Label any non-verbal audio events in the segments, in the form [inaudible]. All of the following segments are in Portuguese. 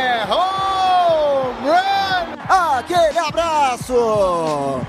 É home run! Aquele abraço.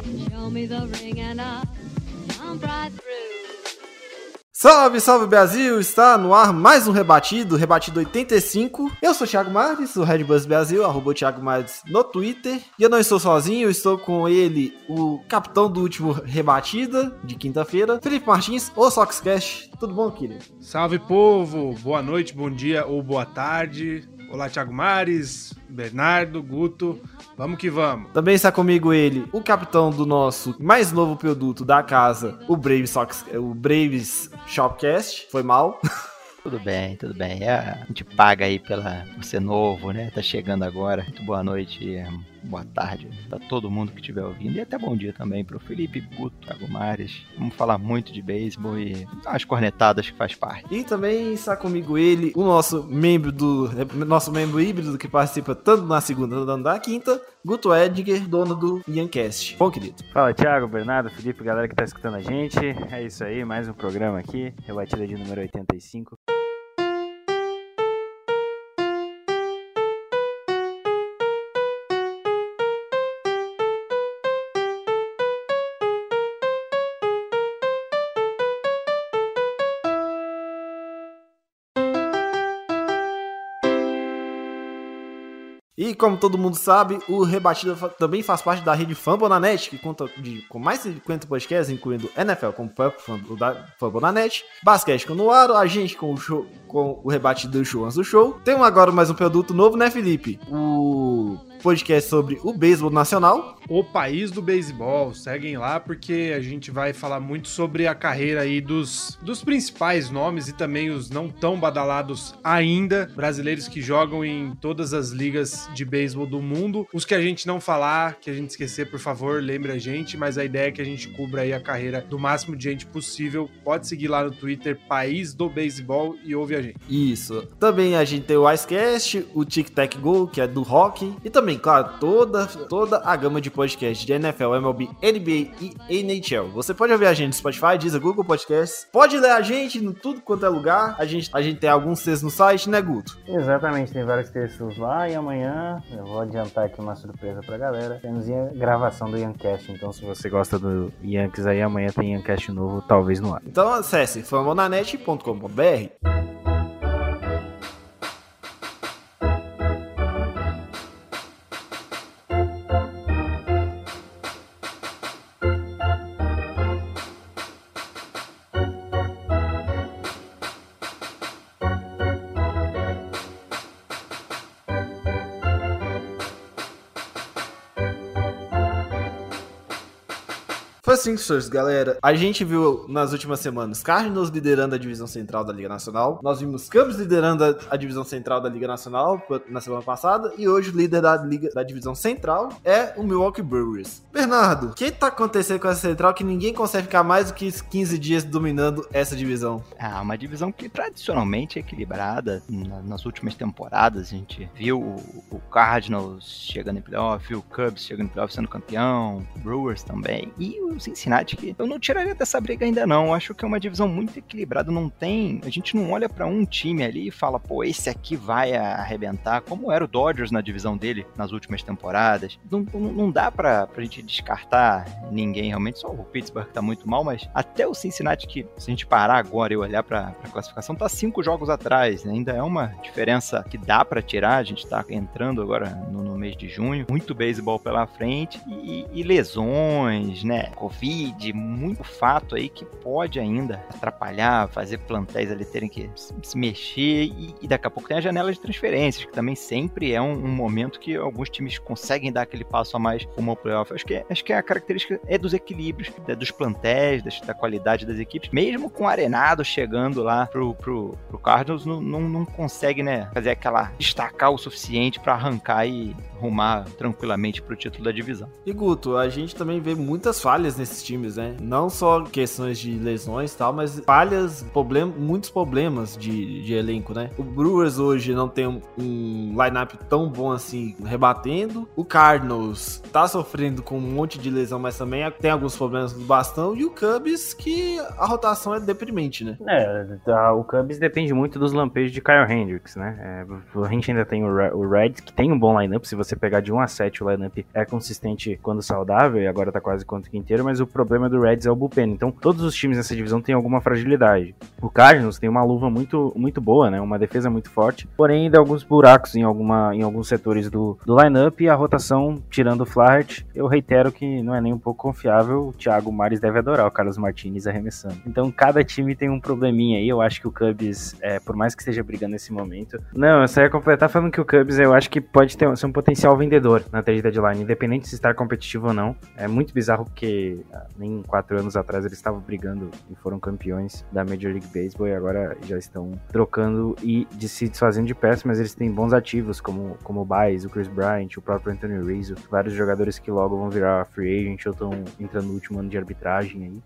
Salve, salve Brasil! Está no ar mais um Rebatido, Rebatido 85. Eu sou o Thiago Mares, o Red Bus Brasil, arroba Thiago Mares no Twitter. E eu não estou sozinho, eu estou com ele, o capitão do último Rebatida, de quinta-feira, Felipe Martins, o Soxcast. Tudo bom, querido? Salve povo, boa noite, bom dia ou boa tarde. Olá, Thiago Mares, Bernardo, Guto, vamos que vamos. Também está comigo ele, o capitão do nosso mais novo produto da casa, o Braves, Sox, o Braves Shopcast. Foi mal. [laughs] Tudo bem, tudo bem. É, a gente paga aí pela, por ser novo, né? Tá chegando agora. Muito boa noite, boa tarde pra todo mundo que estiver ouvindo. E até bom dia também pro Felipe Guto, Thiago Mares. Vamos falar muito de beisebol e as cornetadas que faz parte. E também está comigo ele, o nosso membro do. Nosso membro híbrido que participa tanto na segunda quanto na quinta, Guto Edgar, dono do Iancast. Bom, querido. Fala Thiago, Bernardo, Felipe, galera que tá escutando a gente. É isso aí, mais um programa aqui, rebatida de número 85. Como todo mundo sabe, o Rebatida também faz parte da rede Fambonanet, que conta de, com mais de 50 podcasts, incluindo NFL como o Fambonanet, Basquete com o Noaro, a gente com o show, com o Rebatido do Show antes do show. Temos agora mais um produto novo, né, Felipe? O podcast sobre o beisebol nacional. O país do beisebol, seguem lá porque a gente vai falar muito sobre a carreira aí dos, dos principais nomes e também os não tão badalados ainda, brasileiros que jogam em todas as ligas de beisebol do mundo. Os que a gente não falar, que a gente esquecer, por favor, lembre a gente, mas a ideia é que a gente cubra aí a carreira do máximo de gente possível. Pode seguir lá no Twitter, País do Beisebol e ouve a gente. Isso. Também a gente tem o Icecast, o Tic Tac Go, que é do rock. E também, claro, toda, toda a gama de podcasts de NFL, MLB, NBA e NHL. Você pode ouvir a gente no Spotify, Deezer, Google Podcasts. Pode ler a gente em tudo quanto é lugar. A gente, a gente tem alguns textos no site, né, Guto? Exatamente, tem vários textos lá e amanhã eu vou adiantar aqui uma surpresa pra galera. Temos a gravação do Yancast, então se você gosta do Yankees aí, amanhã tem Yancast novo, talvez no ar. Então acesse famonanet.com.br. Things first, galera. A gente viu nas últimas semanas Cardinals liderando a divisão central da Liga Nacional. Nós vimos Cubs liderando a, a divisão central da Liga Nacional na semana passada. E hoje o líder da, Liga, da divisão central é o Milwaukee Brewers. Bernardo, o que tá acontecendo com essa central que ninguém consegue ficar mais do que 15 dias dominando essa divisão? Ah, uma divisão que tradicionalmente é equilibrada. Na- nas últimas temporadas, a gente viu o, Cardinals chegando em playoff, o Cubs chegando em playoff sendo campeão, Brewers também. E o Cincinnati, que eu não tiraria dessa briga ainda não. Eu Acho que é uma divisão muito equilibrada. Não tem. A gente não olha pra um time ali e fala, pô, esse aqui vai arrebentar, como era o Dodgers na divisão dele nas últimas temporadas. Não, não, não dá pra, pra gente descartar ninguém realmente. Só o Pittsburgh tá muito mal, mas até o Cincinnati, que se a gente parar agora e olhar pra, pra classificação, tá cinco jogos atrás. né? Ainda é uma diferença que dá pra tirar. A gente tá entrando agora no, no mês de junho. Muito beisebol pela frente e, e lesões, né? Covid, muito fato aí que pode ainda atrapalhar, fazer plantéis ali terem que se mexer e, e daqui a pouco tem a janela de transferências, que também sempre é um, um, momento que alguns times conseguem dar aquele passo a mais como o playoff. Acho que, é, acho que a característica é dos equilíbrios, é dos plantéis, da qualidade das equipes. Mesmo com o Arenado chegando lá pro, pro, pro Cardinals, não, não, não consegue, né, fazer aquela destacar o suficiente para arrancar e rumar tranquilamente pro título da divisão. E Guto, a gente também vê muitas falhas nesses times, né? Não só questões de lesões e tal, mas falhas, problem muitos problemas de, de elenco, né? O Brewers hoje não tem um, lineup tão bom assim, rebatendo. O Cardinals tá sofrendo com um monte de lesão, mas também tem alguns problemas do bastão. E o Cubs, que a rotação é deprimente, né? É, o Cubs depende muito dos lampejos de Kyle Hendricks, né? É, a gente ainda tem o, Reds, que tem um bom lineup. Se você pegar de 1 a 7, o lineup é consistente quando saudável, e agora tá quase quanto que inteiro, mas o problema do Reds é o bullpen. Então, todos os times nessa divisão têm alguma fragilidade. O Cardinals tem uma luva muito, muito boa, né? Uma defesa muito forte, porém ainda alguns buracos em, alguma, em alguns setores do, do lineup e a rotação, tirando o Flaherty, eu reitero que não é nem um pouco confiável. O Thiago Mares deve adorar o Carlos Martinez arremessando. Então, cada time tem um probleminha aí. Eu acho que o Cubs, é, por mais que esteja brigando nesse momento. Não, eu só ia completar falando que o Cubs eu acho que pode ter ser um potencial vendedor na trade deadline, independente se estar competitivo ou não. É muito bizarro porque nem quatro anos atrás eles estavam brigando e foram campeões da Major League Baseball e agora já estão trocando e de se desfazendo de peças, mas eles têm bons ativos como, como o Baez, o Chris Bryant, o próprio Anthony Rizzo, vários jogadores que logo vão virar free agent ou estão entrando no último ano de arbitragem aí.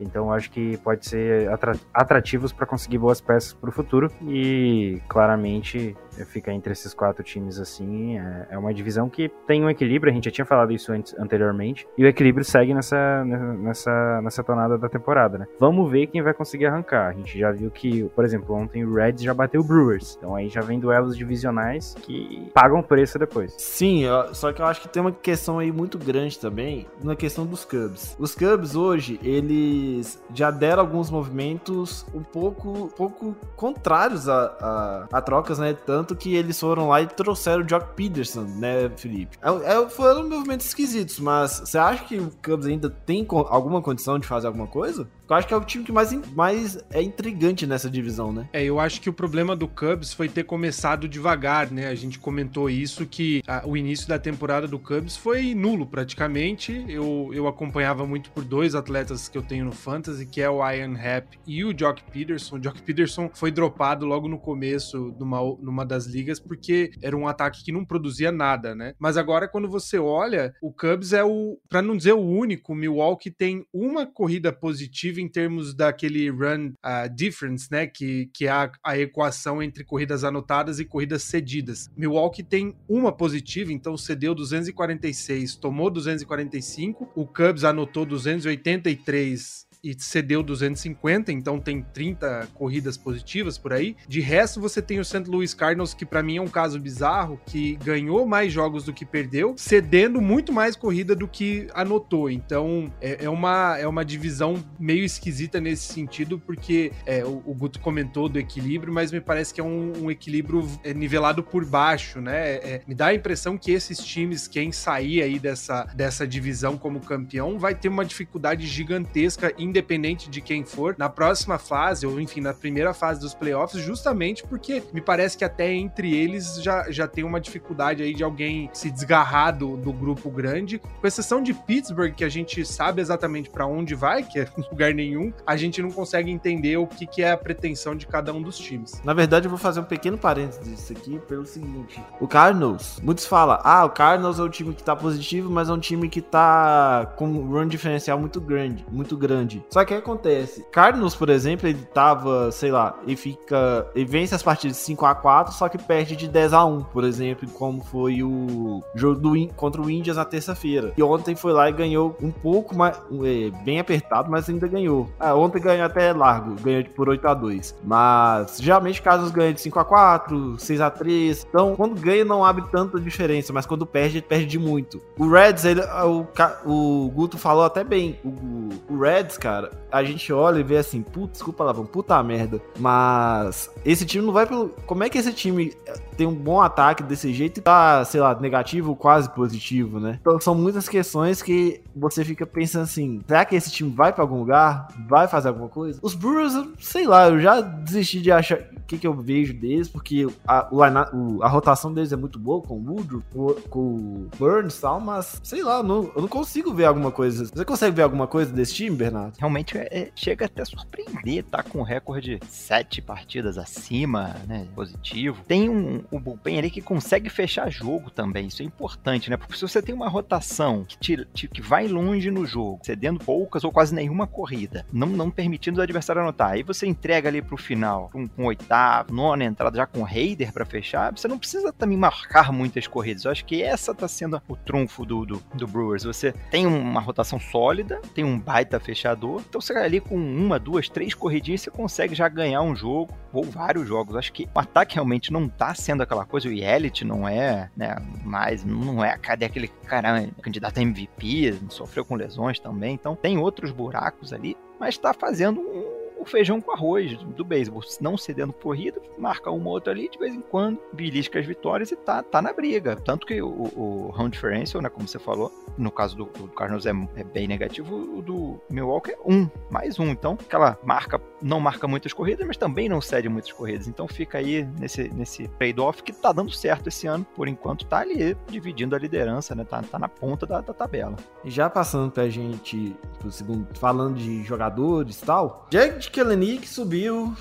Então acho que pode ser atrativos para conseguir boas peças para o futuro e claramente fica entre esses quatro times assim. É, é, uma divisão que tem um equilíbrio, a gente já tinha falado isso antes, anteriormente, e o equilíbrio segue nessa, nessa, nessa tonada da temporada, né? Vamos ver quem vai conseguir arrancar. A gente já viu que, por exemplo, ontem o Reds já bateu o Brewers, então aí já vem duelos divisionais que pagam preço depois. Sim, só que eu acho que tem uma questão aí muito grande também na questão dos Cubs. Os Cubs hoje, eles já deram alguns movimentos um pouco, pouco contrários a, a, a trocas, né? Tanto tanto que eles foram lá e trouxeram o Jock Peterson, né, Felipe? É, é, foram movimentos esquisitos, mas você acha que o Cubs ainda tem alguma condição de fazer alguma coisa? Eu acho que é o time que mais, mais é intrigante nessa divisão, né? É, eu acho que o problema do Cubs foi ter começado devagar, né? A gente comentou isso, que a, o início da temporada do Cubs foi nulo praticamente. Eu, eu acompanhava muito por dois atletas que eu tenho no Fantasy, que é o Ian Happ e o Jock Peterson. O Jock Peterson foi dropado logo no começo numa, numa das ligas, porque era um ataque que não produzia nada, né? Mas agora, quando você olha, o Cubs é o, para não dizer o único, Milwaukee tem uma corrida positiva em termos daquele run uh, difference, né? Que, que é a, a equação entre corridas anotadas e corridas cedidas. Milwaukee tem uma positiva, então cedeu 246, tomou 245, o Cubs anotou 283 e cedeu 250, então tem 30 corridas positivas por aí. De resto, você tem o St. Louis Cardinals, que para mim é um caso bizarro, que ganhou mais jogos do que perdeu, cedendo muito mais corrida do que anotou. Então é, é uma, é uma divisão meio esquisita nesse sentido, porque é, o, o, Guto comentou do equilíbrio, mas me parece que é um, um equilíbrio é, nivelado por baixo, né? É, me dá a impressão que esses times, quem sair aí dessa, dessa divisão como campeão, vai ter uma dificuldade gigantesca em independente de quem for, na próxima fase, ou enfim, na primeira fase dos playoffs, justamente porque me parece que até entre eles já, já tem uma dificuldade aí de alguém se desgarrar do, do grupo grande. Com exceção de Pittsburgh, que a gente sabe exatamente para onde vai, que é [laughs] lugar nenhum, a gente não consegue entender o que, que é a pretensão de cada um dos times. Na verdade, eu vou fazer um pequeno parênteses disso aqui pelo seguinte: o Cardinals, muitos falam, ah, o Cardinals é o time que tá positivo, mas é um time que tá com um run diferencial muito grande, muito grande. Só que o que acontece? Cardinals, por exemplo, ele tava, sei lá, e fica. Ele vence as partidas 5 a 4 só que perde de 10 a 1 por exemplo, como foi o jogo do, contra o Indians na terça-feira. E ontem foi lá e ganhou um pouco mais. É, bem apertado, mas ainda ganhou. Ah, ontem ganhou até largo, ganhou por 8 a 2 Mas geralmente casos ganham de 5 a 4 6 a 3 Então, quando ganha, não abre tanta diferença, mas quando perde, perde de muito. O Reds, ele, o, o Guto falou até bem. O, o Reds, cara cara, a gente olha e vê assim, putz, desculpa lá, puta merda. Mas esse time não vai pelo. Como é que esse time tem um bom ataque desse jeito e tá, sei lá, negativo, quase positivo, né? Então são muitas questões que você fica pensando assim: será que esse time vai pra algum lugar? Vai fazer alguma coisa? Os Brewers, sei lá, eu já desisti de achar o que, que eu vejo deles, porque a, o a rotação deles é muito boa com o Woodruff, com, o Burns e tal, mas sei lá, não, eu não consigo ver alguma coisa. Você consegue ver alguma coisa desse time, Bernardo? Realmente é- chega até a surpreender, tá com um recorde de sete partidas acima, né? Positivo. Tem um, um bullpen ali que consegue fechar jogo também. Isso é importante, né? Porque se você tem uma rotação que, te- te- que vai longe no jogo, cedendo poucas ou quase nenhuma corrida, não, não permitindo o adversário anotar, aí você entrega ali pro final, com, com oitavo, nona entrada, já com Raider pra fechar, você não precisa também marcar muitas corridas. Eu acho que essa tá sendo o trunfo do, do, do Brewers. Você tem uma rotação sólida, tem um baita fechador, então você ali com uma, duas, três corridinhas, você consegue já ganhar um jogo ou vários jogos. Acho que o ataque realmente não tá sendo aquela coisa, o Yelich não é, né, mais, não é, cadê aquele cara candidato a MVP, sofreu com lesões também, então tem outros buracos ali, mas tá fazendo um o feijão com arroz do beisebol, não cedendo corrida, marca uma ou outra ali, de vez em quando, belisca as vitórias e tá, tá na briga. Tanto que o, o round differential, né, como você falou, no caso do, do Cardinals é, é bem negativo, o do Milwaukee é um, mais um. Então, aquela marca, não marca muitas corridas, mas também não cede muitas corridas. Então fica aí nesse, nesse trade-off que tá dando certo esse ano, por enquanto tá ali dividindo a liderança, né, tá, tá na ponta da, da tabela. Já passando pra gente pro segundo, falando de jogadores e tal, Jack Kelenic subiu,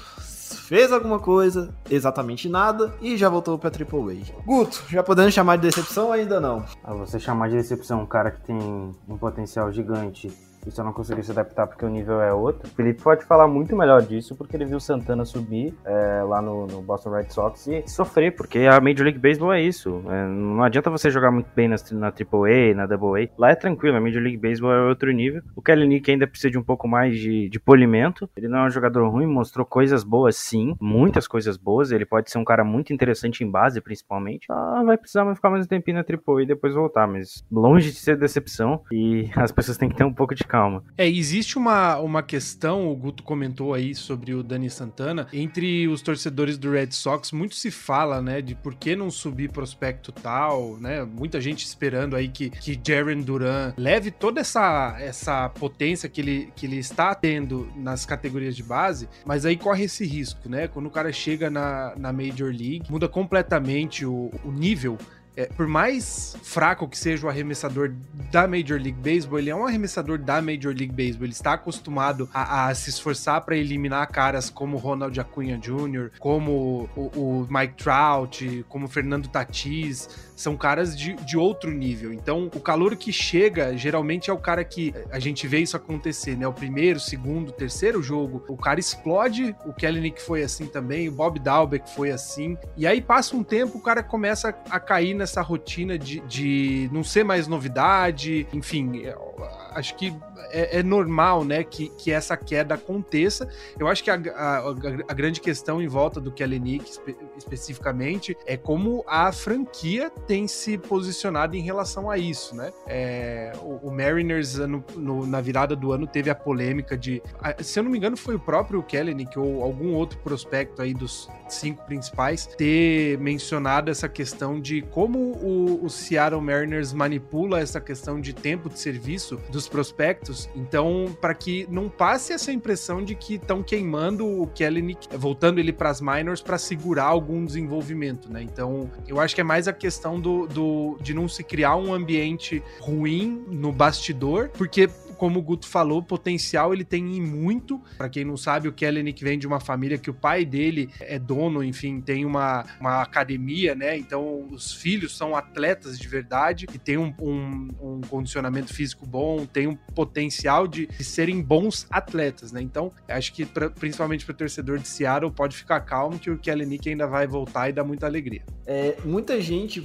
fez alguma coisa, exatamente nada, e já voltou pra Triple A. Guto, já podemos chamar de decepção ainda não? Ah, você chamar de decepção um cara que tem um potencial gigante e só não conseguiu se adaptar porque o nível é outro. O Felipe pode falar muito melhor disso porque ele viu Santana subir é, lá no, no Boston Red Sox e sofrer, porque a Major League Baseball é isso. É, não adianta você jogar muito bem na, na AAA, na AA. Lá é tranquilo, a Major League Baseball é outro nível. O Kelly Nick ainda precisa de um pouco mais de, de polimento. Ele não é um jogador ruim, mostrou coisas boas sim, muitas coisas boas. Ele pode ser um cara muito interessante em base, principalmente. Ah, vai precisar ficar mais um tempinho na AAA e depois voltar, mas longe de ser decepção e [laughs] as pessoas têm que ter um pouco de calma. É, existe uma, uma questão, o Guto comentou aí sobre o Dani Santana, entre os torcedores do Red Sox, muito se fala, né, de por que não subir prospecto tal, né, muita gente esperando aí que, que Jaren Duran leve toda essa, essa potência que ele, que ele está tendo nas categorias de base, mas aí corre esse risco, né, quando o cara chega na, na Major League, muda completamente o, o nível é, por mais fraco que seja o arremessador da Major League Baseball, ele é um arremessador da Major League Baseball. Ele está acostumado a, a se esforçar para eliminar caras como Ronald Acunha Jr., como o, o Mike Trout, como Fernando Tatis. São caras de, de outro nível. Então, o calor que chega geralmente é o cara que a gente vê isso acontecer, né? O primeiro, segundo, terceiro jogo, o cara explode. O Kellenick foi assim também, o Bob Dalbeck foi assim. E aí passa um tempo, o cara começa a cair nessa rotina de, de não ser mais novidade, enfim, acho que é, é, normal, né, que, que essa queda aconteça. Eu acho que a, a, a grande questão em volta do Kellenick espe especificamente é como a franquia tem se posicionado em relação a isso, né? É, o, o, Mariners no, no, na virada do ano teve a polêmica de, se eu não me engano, foi o próprio Kellenick ou algum outro prospecto aí dos cinco principais ter mencionado essa questão de como o, o Seattle Mariners manipula essa questão de tempo de serviço dos prospectos. Então, para que não passe essa impressão de que estão queimando o Kellenick, voltando ele para as minors para segurar algum desenvolvimento, né? Então, eu acho que é mais a questão do, do de não se criar um ambiente ruim no bastidor, porque como o Guto falou, potencial ele tem em muito. Para quem não sabe, o Kellenick vem de uma família que o pai dele é dono, enfim, tem uma, uma academia, né? Então os filhos são atletas de verdade e tem um, um, um condicionamento físico bom, tem um potencial de, de, serem bons atletas, né? Então acho que pra, principalmente para o torcedor de Seattle pode ficar calmo que o Kellenick ainda vai voltar e dar muita alegria. É, muita gente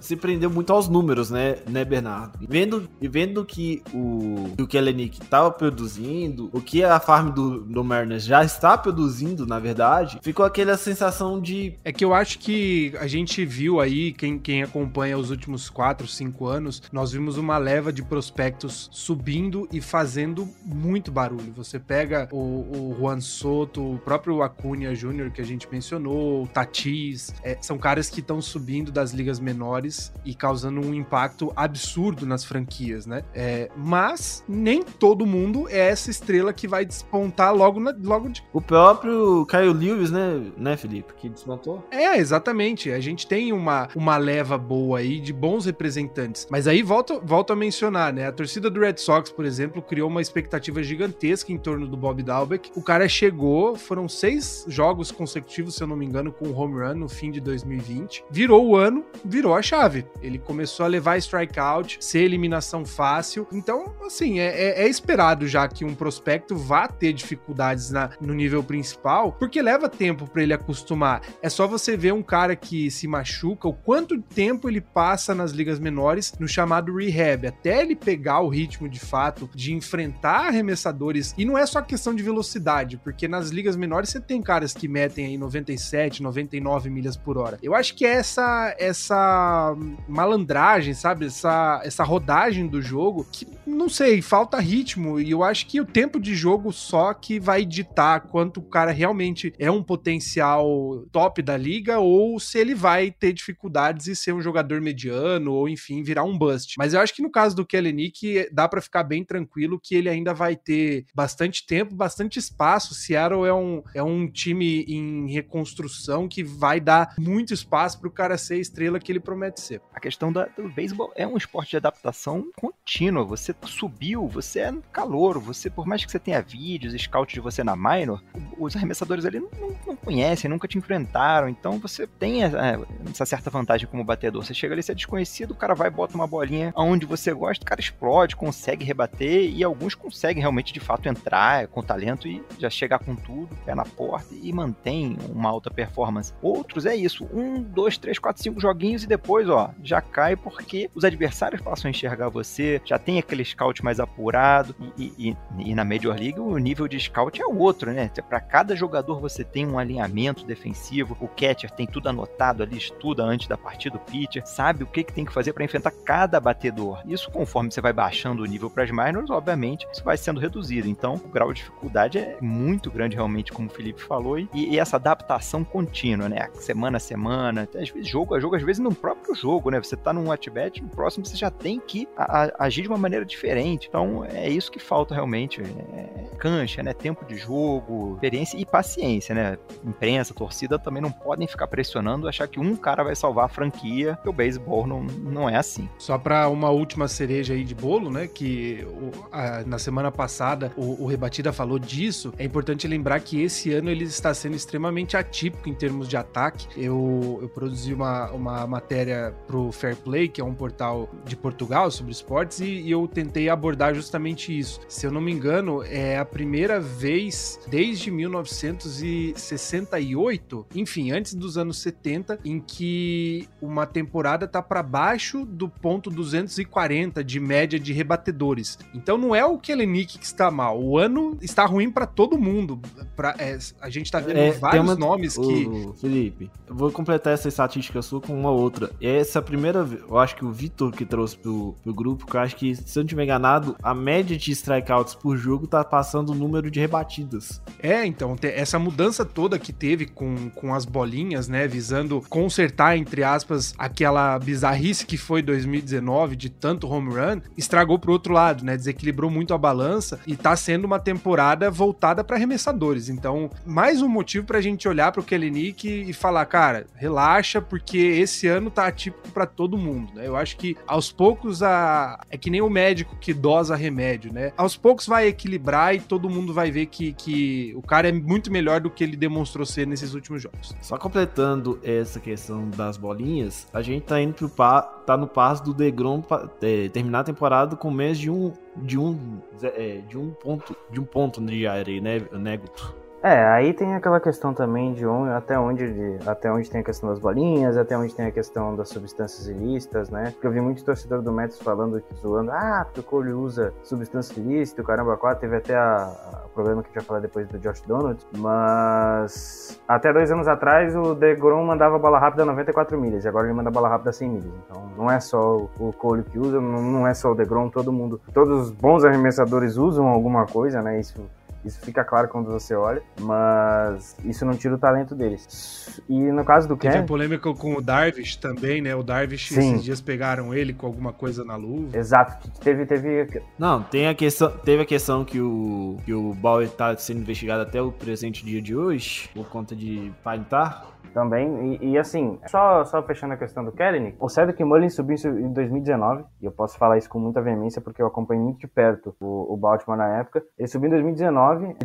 se prendeu muito aos números, né, né, Bernardo? Vendo, vendo que o, que o Kellenick estava produzindo, o que a farm do, do Mariners já está produzindo, na verdade, ficou aquela sensação de. É que eu acho que a gente viu aí, quem, quem acompanha os últimos 4, 5 anos, nós vimos uma leva de prospectos subindo e fazendo muito barulho. Você pega o, o Juan Soto, o próprio Acuna Júnior que a gente mencionou, o Tatis, é, são caras que estão subindo das ligas menores e causando um impacto absurdo nas franquias, né? É, mas nem todo mundo é essa estrela que vai despontar logo, na, logo de... O próprio Caio Lewis, né, né, Felipe, que desmontou? É, exatamente. A gente tem uma, uma leva boa aí de bons representantes. Mas aí volto, volto a mencionar, né? A torcida do Red Sox, por exemplo, criou uma expectativa gigantesca em torno do Bob Dalbeck. O cara chegou, foram seis jogos consecutivos, se eu não me engano, com home run no fim de 2020. Virou o ano, virou a chave. Ele começou a levar strikeout, ser eliminação fácil. Então, assim, é, é, é esperado já que um prospecto vá ter dificuldades na, no nível principal, porque leva tempo para ele acostumar. É só você ver um cara que se machuca, o quanto tempo ele passa nas ligas menores no chamado rehab, até ele pegar o ritmo de fato de enfrentar arremessadores. E não é só questão de velocidade, porque nas ligas menores você tem caras que metem aí 97, 99 milhas por hora. Eu acho que é essa essa malandragem, sabe? Essa, essa rodagem do jogo que, não sei, falta ritmo. E eu acho que o tempo de jogo só que vai ditar quanto o cara realmente é um potencial top da liga ou se ele vai ter dificuldades e ser um jogador mediano ou, enfim, virar um bust. Mas eu acho que no caso do Kellenick dá para ficar bem tranquilo que ele ainda vai ter bastante tempo, bastante espaço. Seattle é um, é um time em reconstrução que vai dar muito espaço para o cara ser a estrela que ele promete ser. A questão da, do beisebol é um esporte de adaptação contínua. Você subiu, você é calor, você, por mais que você tenha vídeos, scout de você na minor, os arremessadores ali não, não, conhecem, nunca te enfrentaram, então você tem essa, essa, certa vantagem como batedor. Você chega ali, você é desconhecido, o cara vai, bota uma bolinha aonde você gosta, o cara explode, consegue rebater, e alguns conseguem realmente, de fato, entrar com talento e já chegar com tudo, pé na porta, e mantém uma alta performance. Outros é isso, um, dois, três, quatro, cinco joguinhos e depois, ó, já cai porque os adversários passam a enxergar você, já tem aquele scout mais apurado, e, e, e na Major League o nível de scout é outro, né? Para cada jogador você tem um alinhamento defensivo, o catcher tem tudo anotado ali, estuda antes da partida, o pitcher, sabe o que, que tem que fazer para enfrentar cada batedor. Isso, conforme você vai baixando o nível para as minors, obviamente, isso vai sendo reduzido. Então, o grau de dificuldade é muito grande, realmente, como o Felipe falou, e, e essa adaptação contínua, né? Semana a semana, às vezes jogo a jogo, às vezes no próprio jogo, né? Você tá num watch-bet, no próximo você já tem que a, a, agir de uma maneira diferente. Então, é isso que falta realmente. É cancha, né? Tempo de jogo, experiência e paciência, né? Imprensa, torcida também não podem ficar pressionando, achar que um cara vai salvar a franquia, porque o beisebol não, não é assim. Só para uma última cereja aí de bolo, né? Que o, a, na semana passada o, o, Rebatida falou disso. É importante lembrar que esse ano ele está sendo extremamente atípico em termos de ataque. Eu, eu produzi uma, uma matéria pro Fair Play, que é um portal de Portugal sobre esportes, e, e eu tentei abordar justamente isso. Se eu não me engano, é a primeira vez desde 1968, enfim, antes dos anos 70, em que uma temporada tá para baixo do ponto 240 de média de rebatedores. Então não é o Kellenick que está mal, o ano está ruim para todo mundo. Pra, é, a gente tá vendo é, vários uma... nomes que. Felipe, eu vou completar essa estatística sua com uma outra. Essa primeira, eu acho que o Vitor que trouxe pro, pro grupo, que eu acho que, se eu não estiver enganado, a média de strikeouts por jogo tá passando o número de rebatidas. É, então, essa mudança toda que teve com, com as bolinhas, né, visando consertar, entre aspas, aquela bizarrice que foi 2019 de tanto home run, estragou pro outro lado, né, desequilibrou muito a balança e tá sendo uma temporada voltada para arremessadores. Então, mais um motivo pra gente olhar pro Kellenick e falar, cara, relaxa, porque esse ano tá atípico para todo mundo, né? Eu acho que aos poucos a é que nem o médico que dosa remédio, né? Aos poucos vai equilibrar e todo mundo vai ver que, que o cara é muito melhor do que ele demonstrou ser nesses últimos jogos. Só completando essa questão das bolinhas, a gente tá indo pro pa, tá no passo do Degrom é, terminar a temporada com menos de um de um é, de um ponto de um ponto de área, né, Neguto? É, aí tem aquela questão também de onde, até onde de- até onde tem a questão das bolinhas, até onde tem a questão das substâncias ilícitas, né? Porque eu vi muito torcedor do Mets falando, zoando, ah, porque o Cole usa substância ilícita, o caramba, quatro, teve até a, a- problema que a gente vai falar depois do Josh Donald, mas até dois anos atrás o DeGrom mandava bola rápida a 94 milhas, e agora ele manda bola rápida a 100 milhas. Então não é só o, Cole que usa, não, não é só o DeGrom, todo mundo, todos os bons arremessadores usam alguma coisa, né? Isso isso fica claro quando você olha, mas isso não tira o talento deles. E no caso do Teve a Ken, polêmica com o Darvish também, né? O Darvish, Sim. esses dias pegaram ele com alguma coisa na luva. exato, teve teve Não, tem a questão, teve a questão que o, que o Bauer tá sendo investigado até o presente dia de hoje, por conta de parentar. Também e, e, assim, só só fechando a questão do Kelly, o Cedric Mullins subiu em 2019, e eu posso falar isso com muita veemência porque eu acompanhei muito de perto o, o Baltimore na época. Ele subiu em 2019,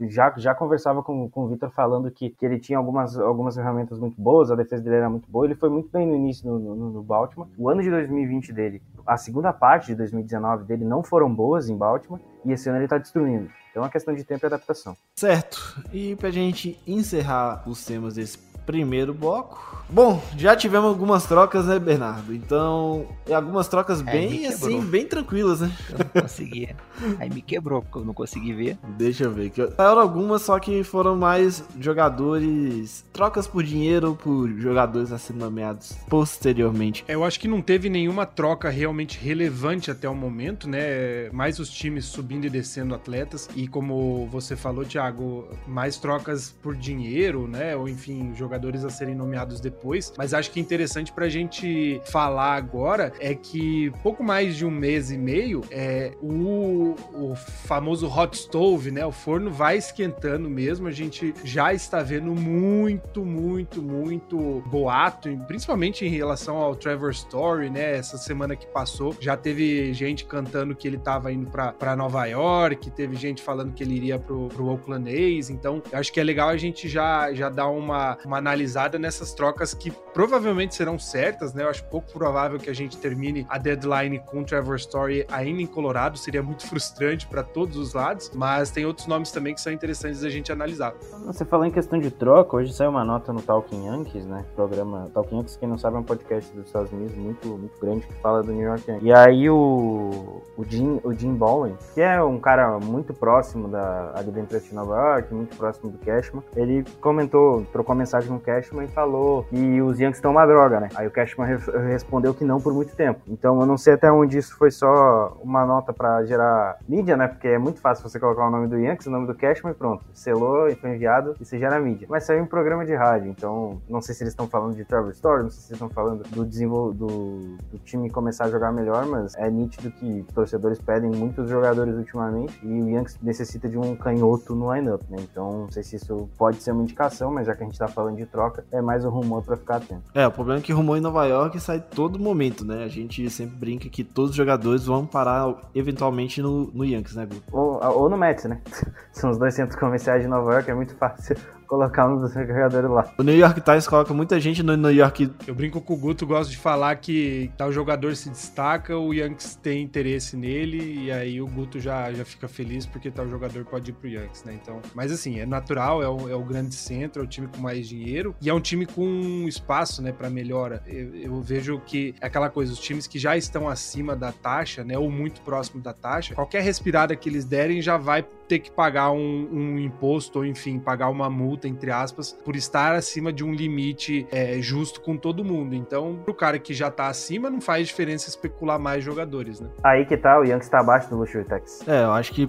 e já já conversava com, com o Victor falando que, que ele tinha algumas algumas ferramentas muito boas, a defesa dele era muito boa, ele foi muito bem no início no, no, no Baltimore. O ano de 2020 dele, a segunda parte de 2019 dele não foram boas em Baltimore, e esse ano ele tá destruindo. Então é uma questão de tempo e adaptação. Certo. E pra gente encerrar os temas desse primeiro bloco. Bom, já tivemos algumas trocas, né, Bernardo? Então, e algumas trocas É, bem assim, bem tranquilas, né? Eu não conseguia. Aí me quebrou, porque eu não consegui ver. Deixa eu ver. Que algumas, só que foram mais jogadores. Trocas por dinheiro ou por jogadores a serem nomeados posteriormente. É, Eu acho que não teve nenhuma troca realmente relevante até o momento, né? Mais os times subindo e descendo atletas. E como você falou, Thiago, mais trocas por dinheiro, né? Ou enfim, jogadores a serem nomeados depois. Mas acho que interessante pra gente falar agora é que pouco mais de um mês e meio, é, o, o famoso hot stove, né? O forno vai esquentando mesmo. A gente já está vendo muito, muito, muito boato, principalmente em relação ao Trevor Story, né? Essa semana que passou, já teve gente cantando que ele estava indo para Nova York, teve gente falando que ele iria pro, pro Oakland A's. Então, acho que é legal a gente já, já dar uma, uma analisada nessas trocas que provavelmente serão certas, né? Eu acho pouco provável que a gente termine a deadline com Trevor Story ainda em Colorado, seria muito frustrante para todos os lados, mas tem outros nomes também que são interessantes da gente analisar. Você falou em questão de troca, hoje saiu uma nota no Talking Yankees, né? Programa Talking Yankees, quem não sabe, é um podcast dos Estados Unidos muito, muito grande que fala do New York Yankees. E aí o, o, Jim, o Jim Bowen, que é um cara muito próximo da, ali da empresa de Nova York, muito próximo do Cashman, ele comentou, trocou mensagem com o Cashman falou que os Yankees estão uma droga, né? Aí o Cashman re- respondeu que não por muito tempo. Então eu não sei até onde isso foi só uma nota pra gerar mídia, né? Porque é muito fácil você colocar o nome do Yankees, o nome do Cashman e pronto. Selou e foi enviado e você gera mídia. Mas saiu em programa de rádio, então não sei se eles estão falando de Trevor Story, não sei se eles estão falando do, do, do time começar a jogar melhor, mas é nítido que torcedores pedem muitos jogadores ultimamente e o Yankees necessita de um canhoto no lineup, né? Então não sei se isso pode ser uma indicação, mas já que a gente tá falando de troca, é mais um rumor pra ficar atento. É, o problema é que rumor em Nova York sai todo momento, né? A gente sempre brinca que todos os jogadores vão parar eventualmente no, no Yankees, né, Gu? Ou, ou no Mets, né? [laughs] São os dois centros comerciais de Nova York, é muito fácil colocar um dos jogadores lá. O New York Times coloca muita gente no New York. Eu brinco com o Guto, gosto de falar que tal jogador se destaca, o Yankees tem interesse nele, e aí o Guto já, já fica feliz porque tal jogador pode ir pro Yankees, né? Então, mas assim, é natural, é o, é o grande centro, é o time com mais dinheiro, e é um time com espaço, né, pra melhora. Eu, eu vejo que é aquela coisa, os times que já estão acima da taxa, né, ou muito próximo da taxa, qualquer respirada que eles derem já vai ter que pagar um, um imposto, ou enfim, pagar uma multa, entre aspas, por estar acima de um limite é, justo com todo mundo. Então, pro cara que já tá acima, não faz diferença especular mais jogadores, né? Aí que tá, o Yankees tá abaixo do Luxury Tax. É, eu acho que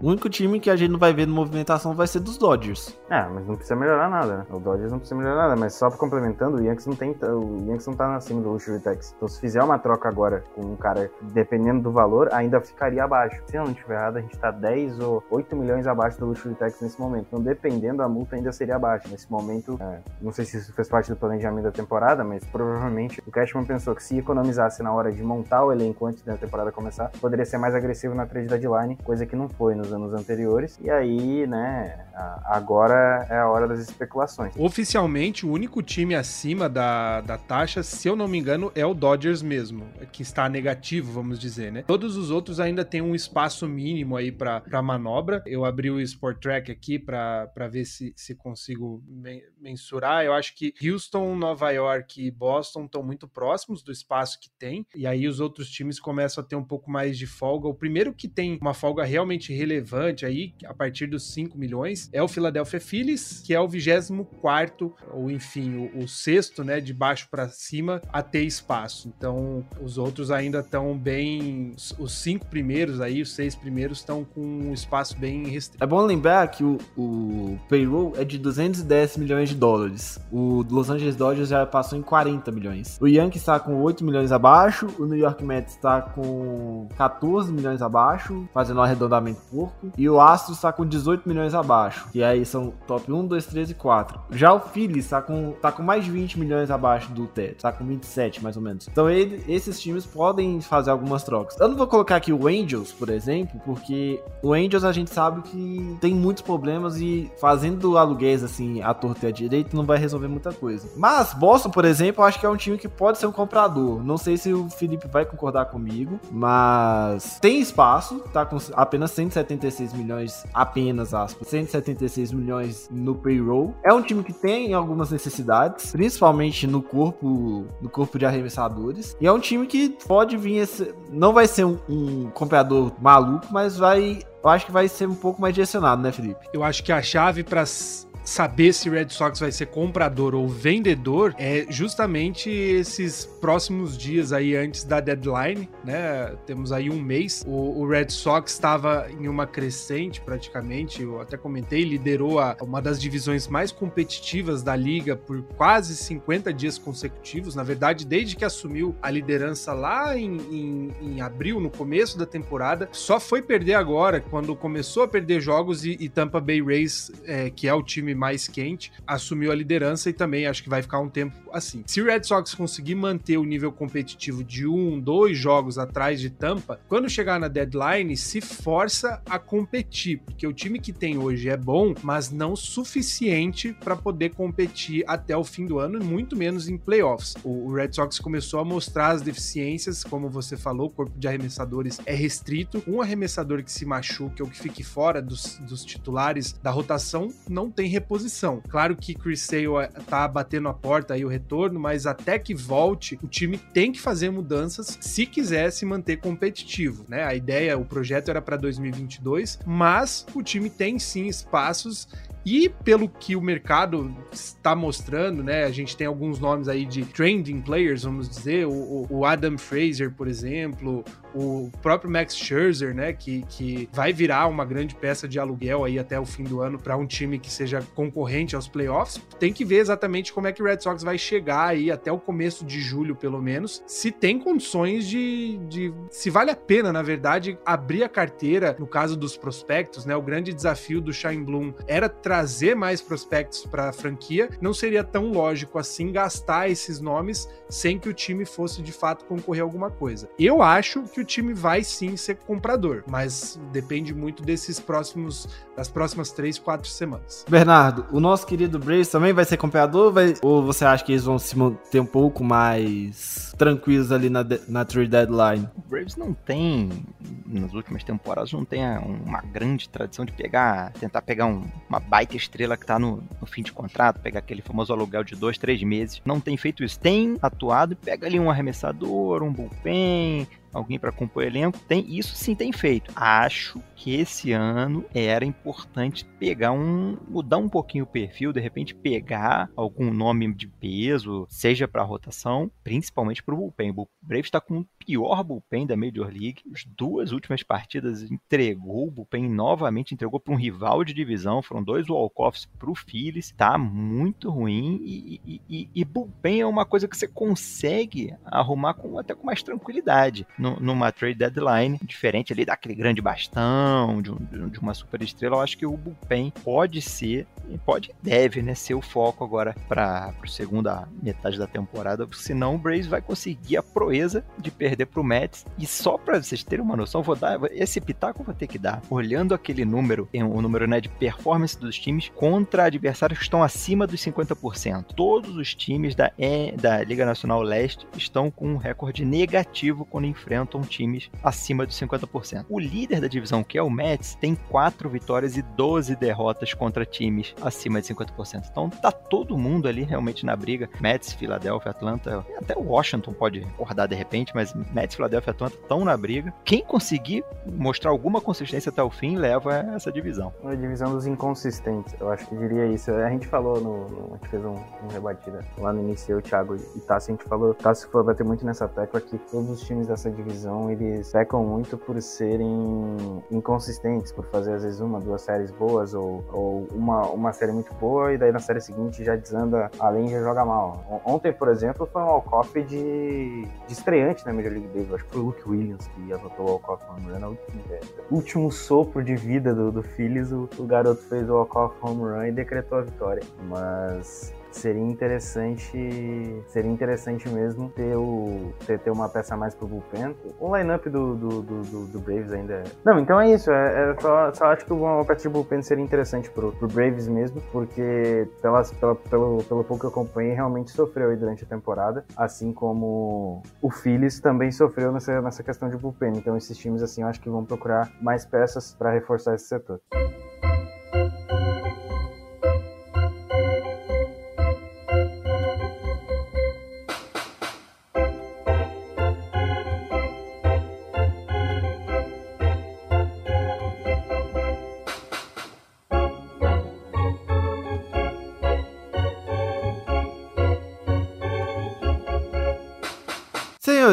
o único time que a gente não vai ver no movimentação vai ser dos Dodgers. É, mas não precisa melhorar nada, né? O Dodgers não precisa melhorar nada, mas só complementando, o Yankees não tem. O Yankees não tá acima do Luxury Tax. Então se fizer uma troca agora com um cara, dependendo do valor, ainda ficaria abaixo. Se eu não estiver errado, a gente tá 10 ou 8 milhões abaixo do Luxury Tax nesse momento. Então, dependendo, a multa ainda seria abaixo. Nesse momento, é, não sei se isso fez parte do planejamento da temporada, mas provavelmente o Cashman pensou que se economizasse na hora de montar o elenco antes da temporada começar, poderia ser mais agressivo na trade deadline, coisa que não foi nos anos anteriores. E aí, né, agora é a hora das especulações. Oficialmente, o único time acima da, da taxa, se eu não me engano, é o Dodgers mesmo, que está negativo, vamos dizer, né? Todos os outros ainda têm um espaço mínimo aí para manobra. Eu abri o Sport Track aqui para ver se, se consigo mensurar. Eu acho que Houston, Nova York e Boston estão muito próximos do espaço que tem, e aí os outros times começam a ter um pouco mais de folga. O primeiro que tem uma folga realmente relevante aí, a partir dos 5 milhões, é o Philadelphia Phillies, que é o 24 ou enfim, o, o sexto, né, de baixo para cima a ter espaço. Então, os outros ainda estão bem, os cinco primeiros aí, os seis primeiros estão com um espaço bem restrito. É bom lembrar que o, o payroll é de 210 milhões de dólares. O Los Angeles Dodgers já passou em 40 milhões. O Yankees está com 8 milhões abaixo, o New York Mets está com 14 milhões abaixo, fazendo um arredondamento porco, e o Astros está com 18 milhões abaixo. E aí são top 1, 2, 3 e 4. Já o Phillies está com, tá com mais de 20 milhões abaixo do teto, está com 27 mais ou menos. Então ele, esses times podem fazer algumas trocas. Eu não vou colocar aqui o Angels, por exemplo, porque o Angels a gente sabe que tem muitos problemas e fazendo aluguéis assim a torta e a direito não vai resolver muita coisa. Mas Boston, por exemplo, acho que é um time que pode ser um comprador. Não sei se o Felipe vai concordar comigo, mas tem espaço, tá com apenas 176 milhões, apenas aspas, 176 milhões no payroll. É um time que tem algumas necessidades, principalmente no corpo, no corpo de arremessadores. E é um time que pode vir, esse, não vai ser um, um comprador maluco, mas vai eu acho que vai ser um pouco mais direcionado, né, Felipe? Eu acho que a chave para saber se Red Sox vai ser comprador ou vendedor é justamente esses próximos dias aí antes da deadline, né? Temos aí um mês. O, o Red Sox estava em uma crescente praticamente, eu até comentei, liderou a, uma das divisões mais competitivas da liga por quase 50 dias consecutivos. Na verdade, desde que assumiu a liderança lá em, em, em abril, no começo da temporada, só foi perder agora, quando começou a perder jogos e, e Tampa Bay Rays, é, que é o time mais quente, assumiu a liderança e também acho que vai ficar um tempo assim. Se o Red Sox conseguir manter o nível competitivo de um, dois jogos atrás de Tampa, quando chegar na deadline, se força a competir, porque o time que tem hoje é bom, mas não suficiente para poder competir até o fim do ano, e muito menos em playoffs. O Red Sox começou a mostrar as deficiências, como você falou, o corpo de arremessadores é restrito. Um arremessador que se machuque ou que fique fora dos, dos titulares da rotação não tem reposição. Claro que Chris Sale eh, tá batendo a porta aí o retorno, mas até que volte, o time tem que fazer mudanças se quiser se manter competitivo, né? A ideia, o projeto era para 2022, mas o time tem sim espaços e pelo que o mercado está mostrando, né? A gente tem alguns nomes aí de trending players, vamos dizer, o, o Adam Fraser, por exemplo, o próprio Max Scherzer, né? Que, que vai virar uma grande peça de aluguel aí até o fim do ano para um time que seja concorrente aos playoffs. Tem que ver exatamente como é que o Red Sox vai chegar aí até o começo de julho, pelo menos, se tem condições de, de se vale a pena, na verdade, abrir a carteira no caso dos prospectos, né? O grande desafio do Shine Bloom era trazer mais prospectos para a franquia, não seria tão lógico assim gastar esses nomes sem que o time fosse de fato concorrer a alguma coisa. Eu acho que o time vai sim ser comprador, mas depende muito desses próximos das próximas três, quatro semanas. Bernardo, o nosso querido Braves também vai ser comprador vai, ou você acha que eles vão se manter um pouco mais tranquilos ali na, na trade deadline? O Braves não tem, nas últimas temporadas, não tem uma grande tradição de pegar, tentar pegar um, uma baita estrela que tá no, no, fim de contrato, pegar aquele famoso aluguel de dois, três meses. Não tem feito isso. Tem atuado e pega ali um arremessador, um bullpen, alguém para compor elenco. Tem isso sim tem feito. Acho que esse ano era importante pegar um mudar um pouquinho o perfil, de repente pegar algum nome de peso, seja para rotação, principalmente para o bullpen. O Braves está com o pior bullpen da Major League. As duas últimas partidas entregou, o bullpen novamente entregou para um rival de divisão, foram dois walk-offs para o Phillies, tá muito ruim e, e, e, e, bullpen é uma coisa que você consegue arrumar com, até com mais tranquilidade no, numa trade deadline, diferente ali daquele grande bastão, de, um, de uma super estrela, eu acho que o bullpen pode ser, pode deve né, ser o foco agora para a segunda metade da temporada, senão o Braves vai conseguir a proeza de perder para o Mets. E só para vocês terem uma noção, vou dar esse pitaco eu vou ter que dar. Olhando aquele número, o número né, de performance dos times contra adversários que estão acima dos 50%. Todos os times da, da Liga Nacional Leste estão com um recorde negativo quando enfrentam times acima dos 50%. O líder da divisão, que é o Mets, tem 4 vitórias e 12 derrotas contra times acima de 50%. Então tá todo mundo ali realmente na briga. Mets, Philadelphia, Atlanta, até o Washington pode acordar de repente, mas Mets, Philadelphia e Atlanta estão na briga. Quem conseguir mostrar alguma consistência até o fim leva essa divisão. A divisão dos inconsistentes, eu acho que diria isso. A gente falou no. a gente fez um, um rebatida lá no início, o Thiago e Tassi, a gente falou. Tassi foi bater muito nessa tecla que todos os times dessa divisão eles pecam muito por serem inconsistentes, por fazer às vezes uma, duas séries boas ou, ou uma, uma série muito boa e daí na série seguinte já desanda além já joga mal. Ontem, por exemplo, foi um walk-off de, de estreante na Major League Baseball. Acho que foi o Luke Williams que anotou o walk-off home run. É, último sopro de vida do, do Phillies, o, o garoto fez o walk-off home run e decretou a vitória. Mas seria interessante seria interessante mesmo ter o ter, ter uma peça mais pro bullpen. O lineup do, do, do, do, Braves ainda é... não então é isso é, é só, só, acho que uma peça de bullpen seria interessante pro, pro Braves mesmo porque pelas, pela, pelo, pelo pouco que eu acompanhei realmente sofreu aí durante a temporada assim como o Phillies também sofreu nessa, nessa questão de bullpen. Então esses times assim eu acho que vão procurar mais peças para reforçar esse setor